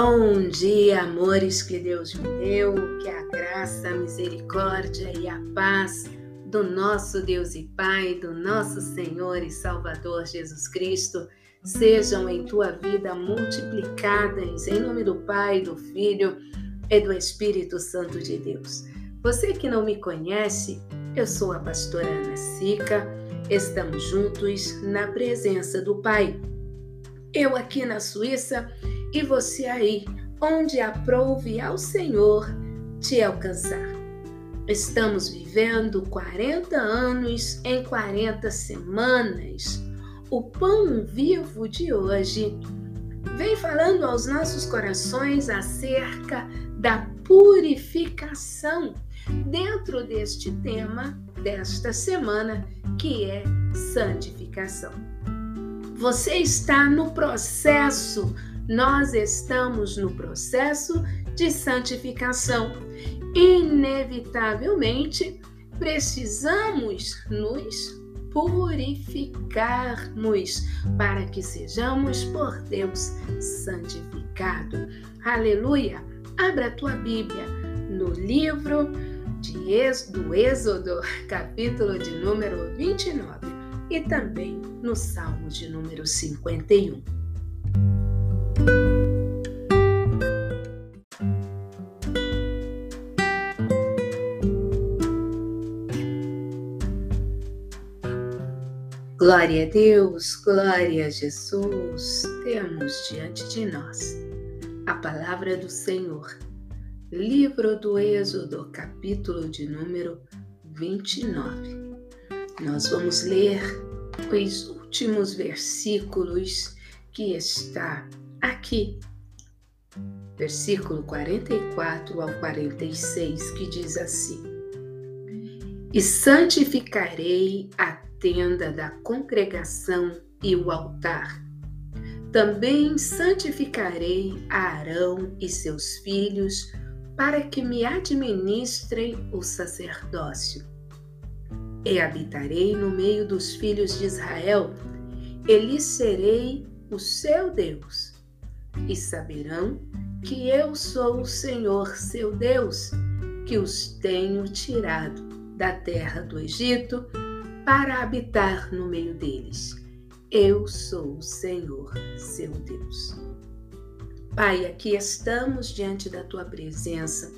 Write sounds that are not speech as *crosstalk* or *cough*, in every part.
Bom dia, amores que Deus me deu, que a graça, a misericórdia e a paz do nosso Deus e Pai, do nosso Senhor e Salvador Jesus Cristo, sejam em tua vida multiplicadas em nome do Pai, do Filho e do Espírito Santo de Deus. Você que não me conhece, eu sou a pastora Ana Sica, estamos juntos na presença do Pai. Eu aqui na Suíça e você aí, onde aprouve ao Senhor te alcançar. Estamos vivendo 40 anos em 40 semanas. O pão vivo de hoje vem falando aos nossos corações acerca da purificação dentro deste tema desta semana, que é santificação. Você está no processo nós estamos no processo de santificação. Inevitavelmente, precisamos nos purificarmos para que sejamos por Deus santificados. Aleluia! Abra a tua Bíblia no livro de Êxodo, do Êxodo, *laughs* capítulo de número 29 e também no Salmo de número 51. Glória a Deus, glória a Jesus, temos diante de nós a palavra do Senhor. Livro do Êxodo, capítulo de número 29. Nós vamos ler os últimos versículos que está aqui. Versículo 44 ao 46, que diz assim: E santificarei a tenda da congregação e o altar. Também santificarei Arão e seus filhos para que me administrem o sacerdócio. E habitarei no meio dos filhos de Israel, e lhes serei o seu Deus. E saberão que eu sou o Senhor seu Deus, que os tenho tirado da terra do Egito para habitar no meio deles. Eu sou o Senhor, seu Deus. Pai, aqui estamos diante da tua presença.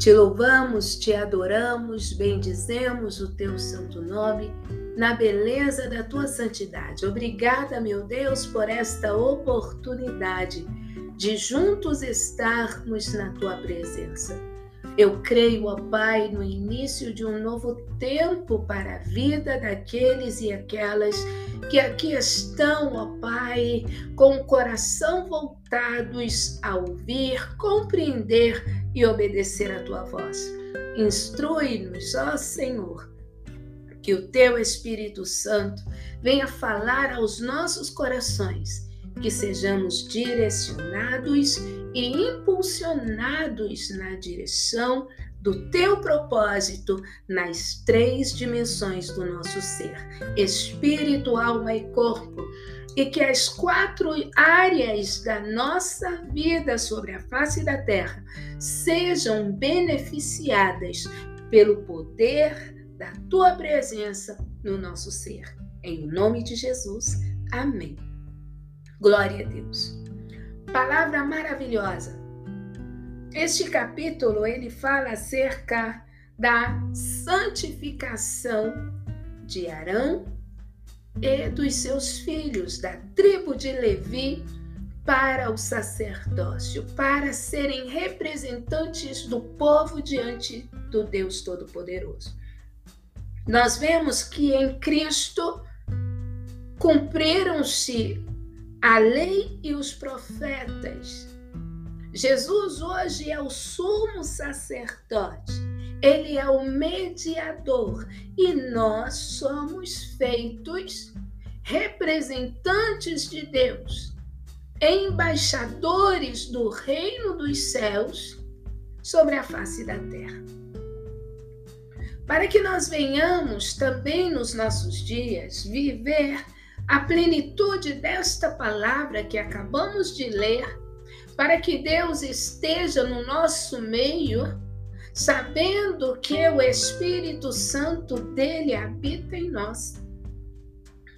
Te louvamos, te adoramos, bendizemos o teu santo nome na beleza da tua santidade. Obrigada, meu Deus, por esta oportunidade de juntos estarmos na tua presença. Eu creio, ó Pai, no início de um novo tempo para a vida daqueles e aquelas que aqui estão, ó Pai, com o coração voltados a ouvir, compreender e obedecer a tua voz. Instrui-nos, ó Senhor, que o teu Espírito Santo venha falar aos nossos corações que sejamos direcionados e impulsionados na direção do teu propósito nas três dimensões do nosso ser: espírito, alma e corpo. E que as quatro áreas da nossa vida sobre a face da terra sejam beneficiadas pelo poder da tua presença no nosso ser. Em nome de Jesus. Amém. Glória a Deus. Palavra maravilhosa. Este capítulo ele fala acerca da santificação de Arão e dos seus filhos da tribo de Levi para o sacerdócio, para serem representantes do povo diante do Deus Todo-Poderoso. Nós vemos que em Cristo cumpriram-se a lei e os profetas. Jesus hoje é o sumo sacerdote, ele é o mediador e nós somos feitos representantes de Deus, embaixadores do reino dos céus sobre a face da terra. Para que nós venhamos também nos nossos dias viver a plenitude desta palavra que acabamos de ler, para que Deus esteja no nosso meio, sabendo que o Espírito Santo dele habita em nós.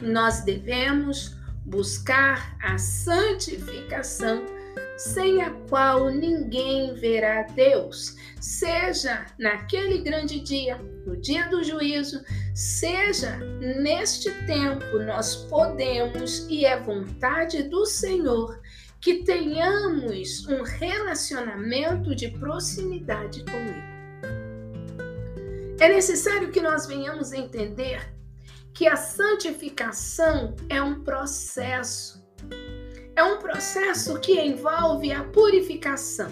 Nós devemos buscar a santificação, sem a qual ninguém verá Deus, seja naquele grande dia, no dia do juízo, seja neste tempo, nós podemos e é vontade do Senhor que tenhamos um relacionamento de proximidade com Ele. É necessário que nós venhamos entender que a santificação é um processo. É um processo que envolve a purificação.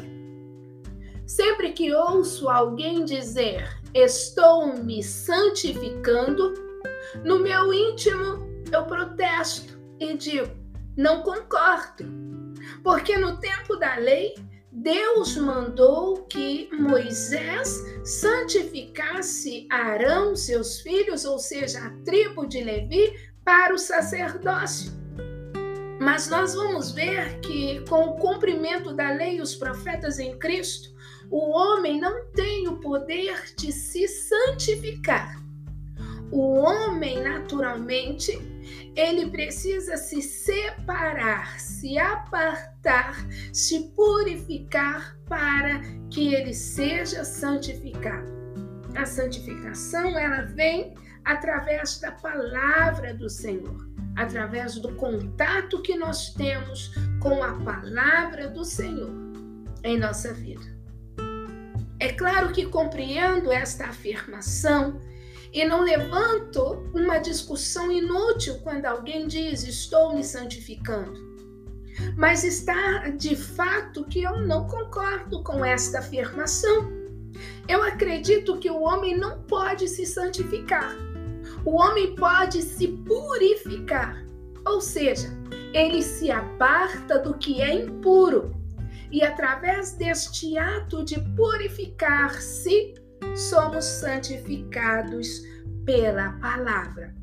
Sempre que ouço alguém dizer estou me santificando, no meu íntimo eu protesto e digo não concordo. Porque no tempo da lei, Deus mandou que Moisés santificasse Arão, seus filhos, ou seja, a tribo de Levi, para o sacerdócio. Mas nós vamos ver que, com o cumprimento da lei e os profetas em Cristo, o homem não tem o poder de se santificar. O homem, naturalmente, ele precisa se separar, se apartar, se purificar para que ele seja santificado. A santificação ela vem através da palavra do Senhor, através do contato que nós temos com a palavra do Senhor em nossa vida. É claro que compreendo esta afirmação e não levanto uma discussão inútil quando alguém diz estou me santificando. Mas está de fato que eu não concordo com esta afirmação. Eu acredito que o homem não pode se santificar. O homem pode se purificar. Ou seja, ele se aparta do que é impuro. E através deste ato de purificar-se, somos santificados pela palavra.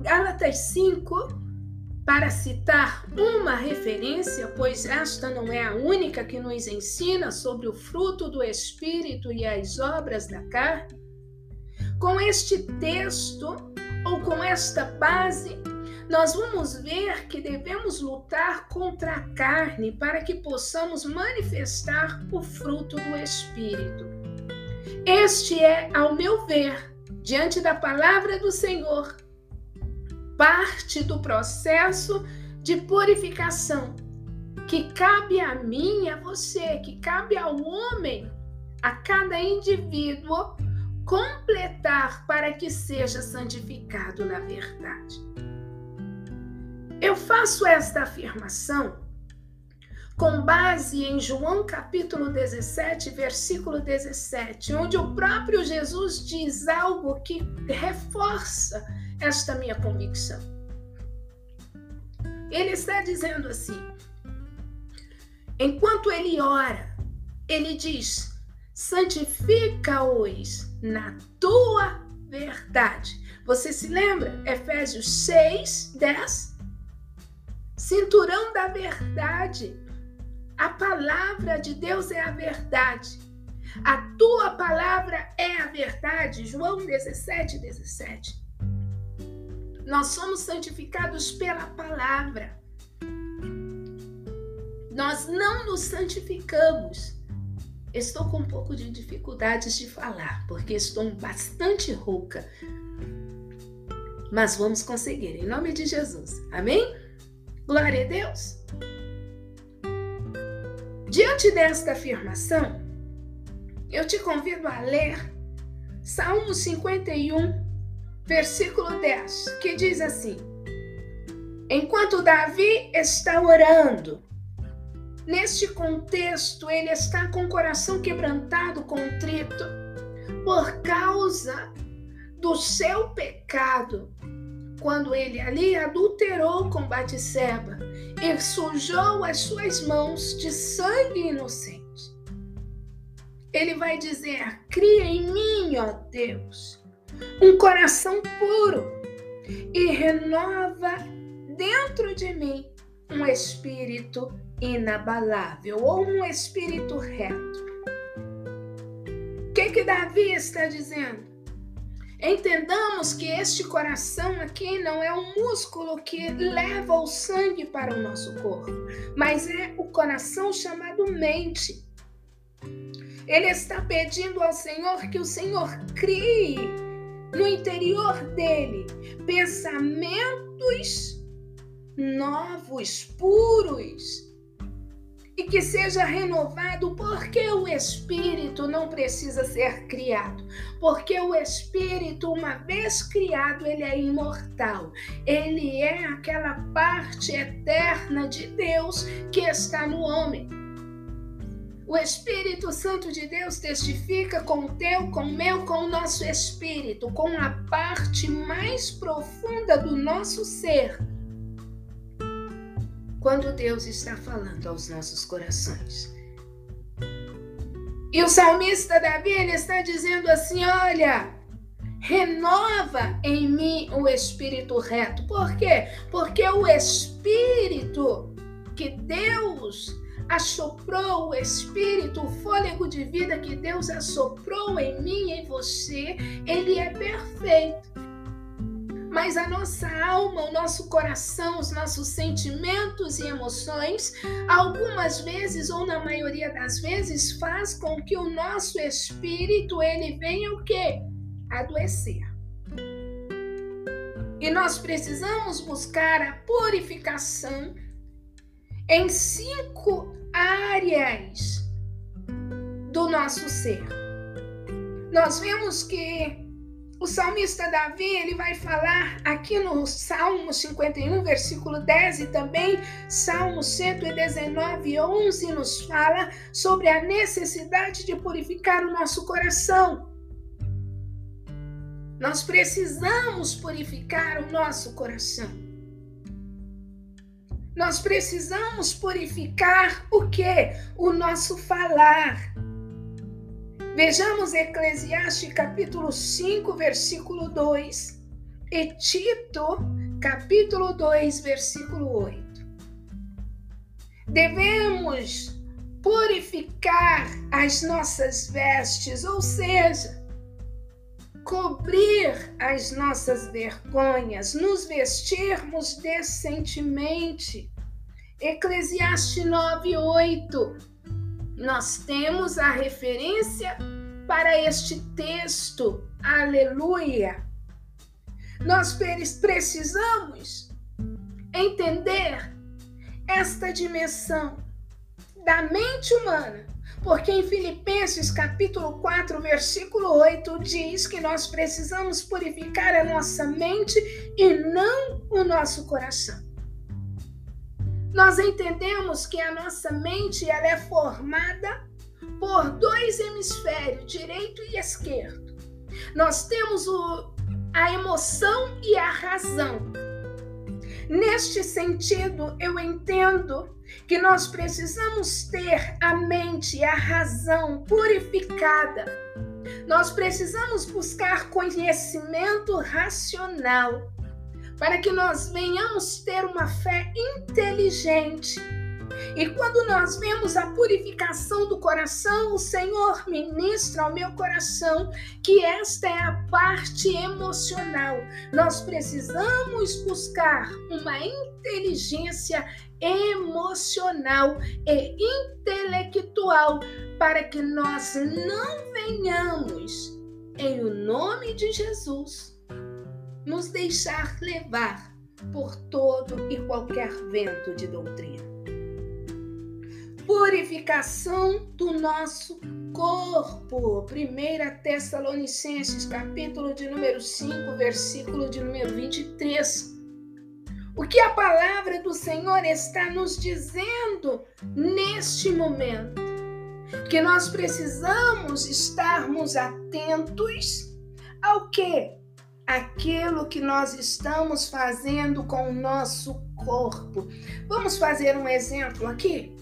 Gálatas 5, para citar uma referência, pois esta não é a única que nos ensina sobre o fruto do Espírito e as obras da carne, com este texto ou com esta base, nós vamos ver que devemos lutar contra a carne para que possamos manifestar o fruto do Espírito. Este é, ao meu ver, diante da palavra do Senhor, parte do processo de purificação que cabe a mim a você, que cabe ao homem, a cada indivíduo, completar para que seja santificado na verdade. Eu faço esta afirmação com base em João capítulo 17, versículo 17, onde o próprio Jesus diz algo que reforça esta minha convicção. Ele está dizendo assim: enquanto ele ora, ele diz: santifica-os na tua verdade. Você se lembra? Efésios 6, 10. Cinturão da verdade. A palavra de Deus é a verdade. A tua palavra é a verdade. João 17, 17. Nós somos santificados pela palavra. Nós não nos santificamos. Estou com um pouco de dificuldades de falar, porque estou bastante rouca. Mas vamos conseguir, em nome de Jesus. Amém? Glória a Deus. Diante desta afirmação, eu te convido a ler Salmo 51, versículo 10, que diz assim: Enquanto Davi está orando, neste contexto ele está com o coração quebrantado, contrito, por causa do seu pecado, quando ele ali adulterou com Batseba e sujou as suas mãos de sangue inocente. Ele vai dizer: Cria em mim, ó Deus, um coração puro e renova dentro de mim um espírito inabalável ou um espírito reto. O que, que Davi está dizendo? Entendamos que este coração aqui não é um músculo que leva o sangue para o nosso corpo, mas é o coração chamado mente. Ele está pedindo ao Senhor que o Senhor crie no interior dele pensamentos novos, puros, que seja renovado, porque o espírito não precisa ser criado, porque o espírito, uma vez criado, ele é imortal, ele é aquela parte eterna de Deus que está no homem. O Espírito Santo de Deus testifica com o teu, com o meu, com o nosso espírito, com a parte mais profunda do nosso ser quando Deus está falando aos nossos corações. E o salmista Davi ele está dizendo assim: olha, renova em mim o espírito reto. Por quê? Porque o espírito que Deus assoprou, o espírito, o fôlego de vida que Deus assoprou em mim e em você, ele é perfeito mas a nossa alma, o nosso coração, os nossos sentimentos e emoções, algumas vezes ou na maioria das vezes, faz com que o nosso espírito ele venha o quê? Adoecer. E nós precisamos buscar a purificação em cinco áreas do nosso ser. Nós vemos que o salmista Davi, ele vai falar aqui no Salmo 51, versículo 10 e também Salmo 119, 11 nos fala sobre a necessidade de purificar o nosso coração. Nós precisamos purificar o nosso coração. Nós precisamos purificar o que? O nosso falar. Vejamos Eclesiastes capítulo 5, versículo 2 e Tito capítulo 2, versículo 8. Devemos purificar as nossas vestes, ou seja, cobrir as nossas vergonhas, nos vestirmos decentemente. Eclesiastes 9, 8 nós temos a referência para este texto. Aleluia! Nós precisamos entender esta dimensão da mente humana, porque em Filipenses capítulo 4, versículo 8 diz que nós precisamos purificar a nossa mente e não o nosso coração. Nós entendemos que a nossa mente ela é formada por dois hemisférios, direito e esquerdo. Nós temos o, a emoção e a razão. Neste sentido, eu entendo que nós precisamos ter a mente e a razão purificada. Nós precisamos buscar conhecimento racional para que nós venhamos ter uma fé inteligente. E quando nós vemos a purificação do coração, o Senhor ministra ao meu coração que esta é a parte emocional. Nós precisamos buscar uma inteligência emocional e intelectual para que nós não venhamos, em o nome de Jesus, nos deixar levar por todo e qualquer vento de doutrina. Purificação do nosso corpo. 1 Tessalonicenses, capítulo de número 5, versículo de número 23. O que a palavra do Senhor está nos dizendo neste momento? Que nós precisamos estarmos atentos ao que? Aquilo que nós estamos fazendo com o nosso corpo. Vamos fazer um exemplo aqui?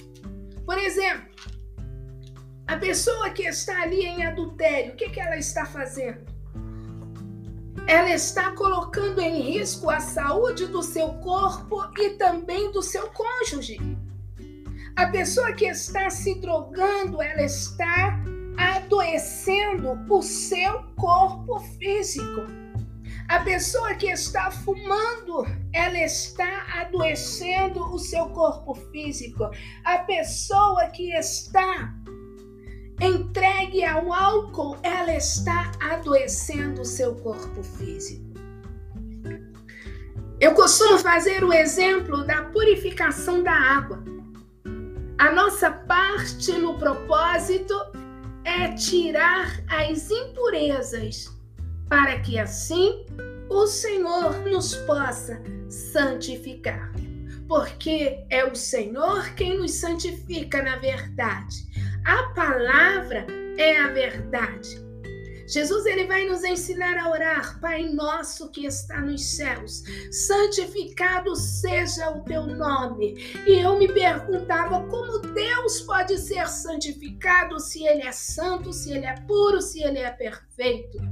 Por exemplo, a pessoa que está ali em adultério, o que, que ela está fazendo? Ela está colocando em risco a saúde do seu corpo e também do seu cônjuge. A pessoa que está se drogando, ela está adoecendo o seu corpo físico. A pessoa que está fumando, ela está adoecendo o seu corpo físico. A pessoa que está entregue ao álcool, ela está adoecendo o seu corpo físico. Eu costumo fazer o exemplo da purificação da água. A nossa parte no propósito é tirar as impurezas, para que assim o Senhor nos possa santificar. Porque é o Senhor quem nos santifica na verdade. A palavra é a verdade. Jesus ele vai nos ensinar a orar, Pai nosso que está nos céus, santificado seja o teu nome. E eu me perguntava como Deus pode ser santificado se ele é santo, se ele é puro, se ele é perfeito.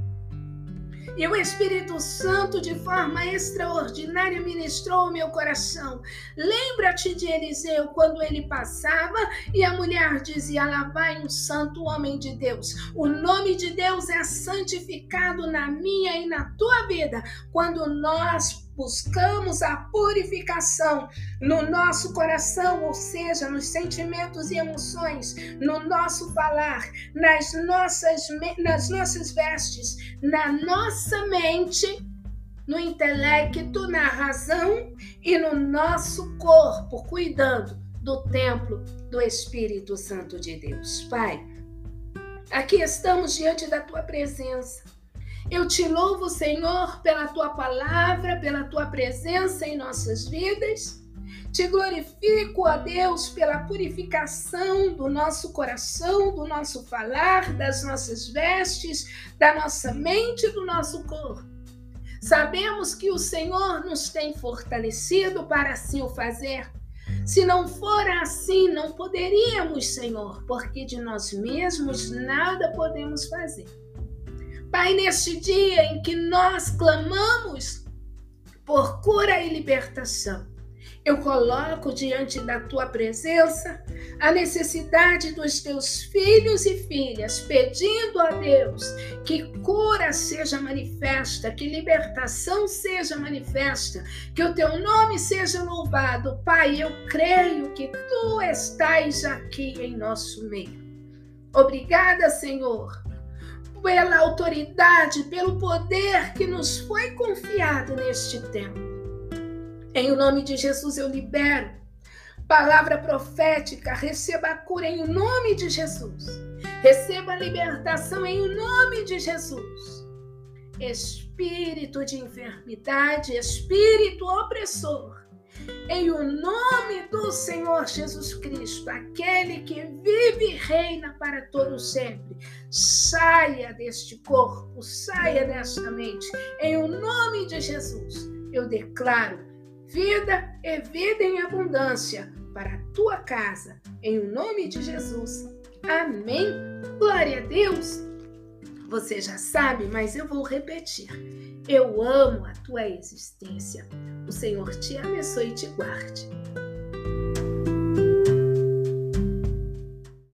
E o Espírito Santo, de forma extraordinária, ministrou ao meu coração. Lembra-te de Eliseu quando ele passava e a mulher dizia: Lá vai um santo homem de Deus. O nome de Deus é santificado na minha e na tua vida quando nós buscamos a purificação no nosso coração, ou seja, nos sentimentos e emoções, no nosso falar, nas nossas, nas nossas vestes, na nossa mente, no intelecto, na razão e no nosso corpo, cuidando do templo do Espírito Santo de Deus. Pai, aqui estamos diante da tua presença eu te louvo, Senhor, pela tua palavra, pela tua presença em nossas vidas. Te glorifico, ó Deus, pela purificação do nosso coração, do nosso falar, das nossas vestes, da nossa mente e do nosso corpo. Sabemos que o Senhor nos tem fortalecido para assim o fazer. Se não for assim, não poderíamos, Senhor, porque de nós mesmos nada podemos fazer. Pai, neste dia em que nós clamamos por cura e libertação, eu coloco diante da tua presença a necessidade dos teus filhos e filhas, pedindo a Deus que cura seja manifesta, que libertação seja manifesta, que o teu nome seja louvado. Pai, eu creio que tu estás aqui em nosso meio. Obrigada, Senhor pela autoridade, pelo poder que nos foi confiado neste tempo. Em o nome de Jesus eu libero palavra profética, receba a cura em nome de Jesus. Receba a libertação em nome de Jesus. Espírito de enfermidade, espírito opressor, em o nome do Senhor Jesus Cristo, aquele que vive e reina para todo sempre, saia deste corpo, saia desta mente. Em o nome de Jesus, eu declaro vida e vida em abundância para a tua casa. Em o nome de Jesus. Amém. Glória a Deus. Você já sabe, mas eu vou repetir. Eu amo a tua existência. O Senhor te abençoe e te guarde.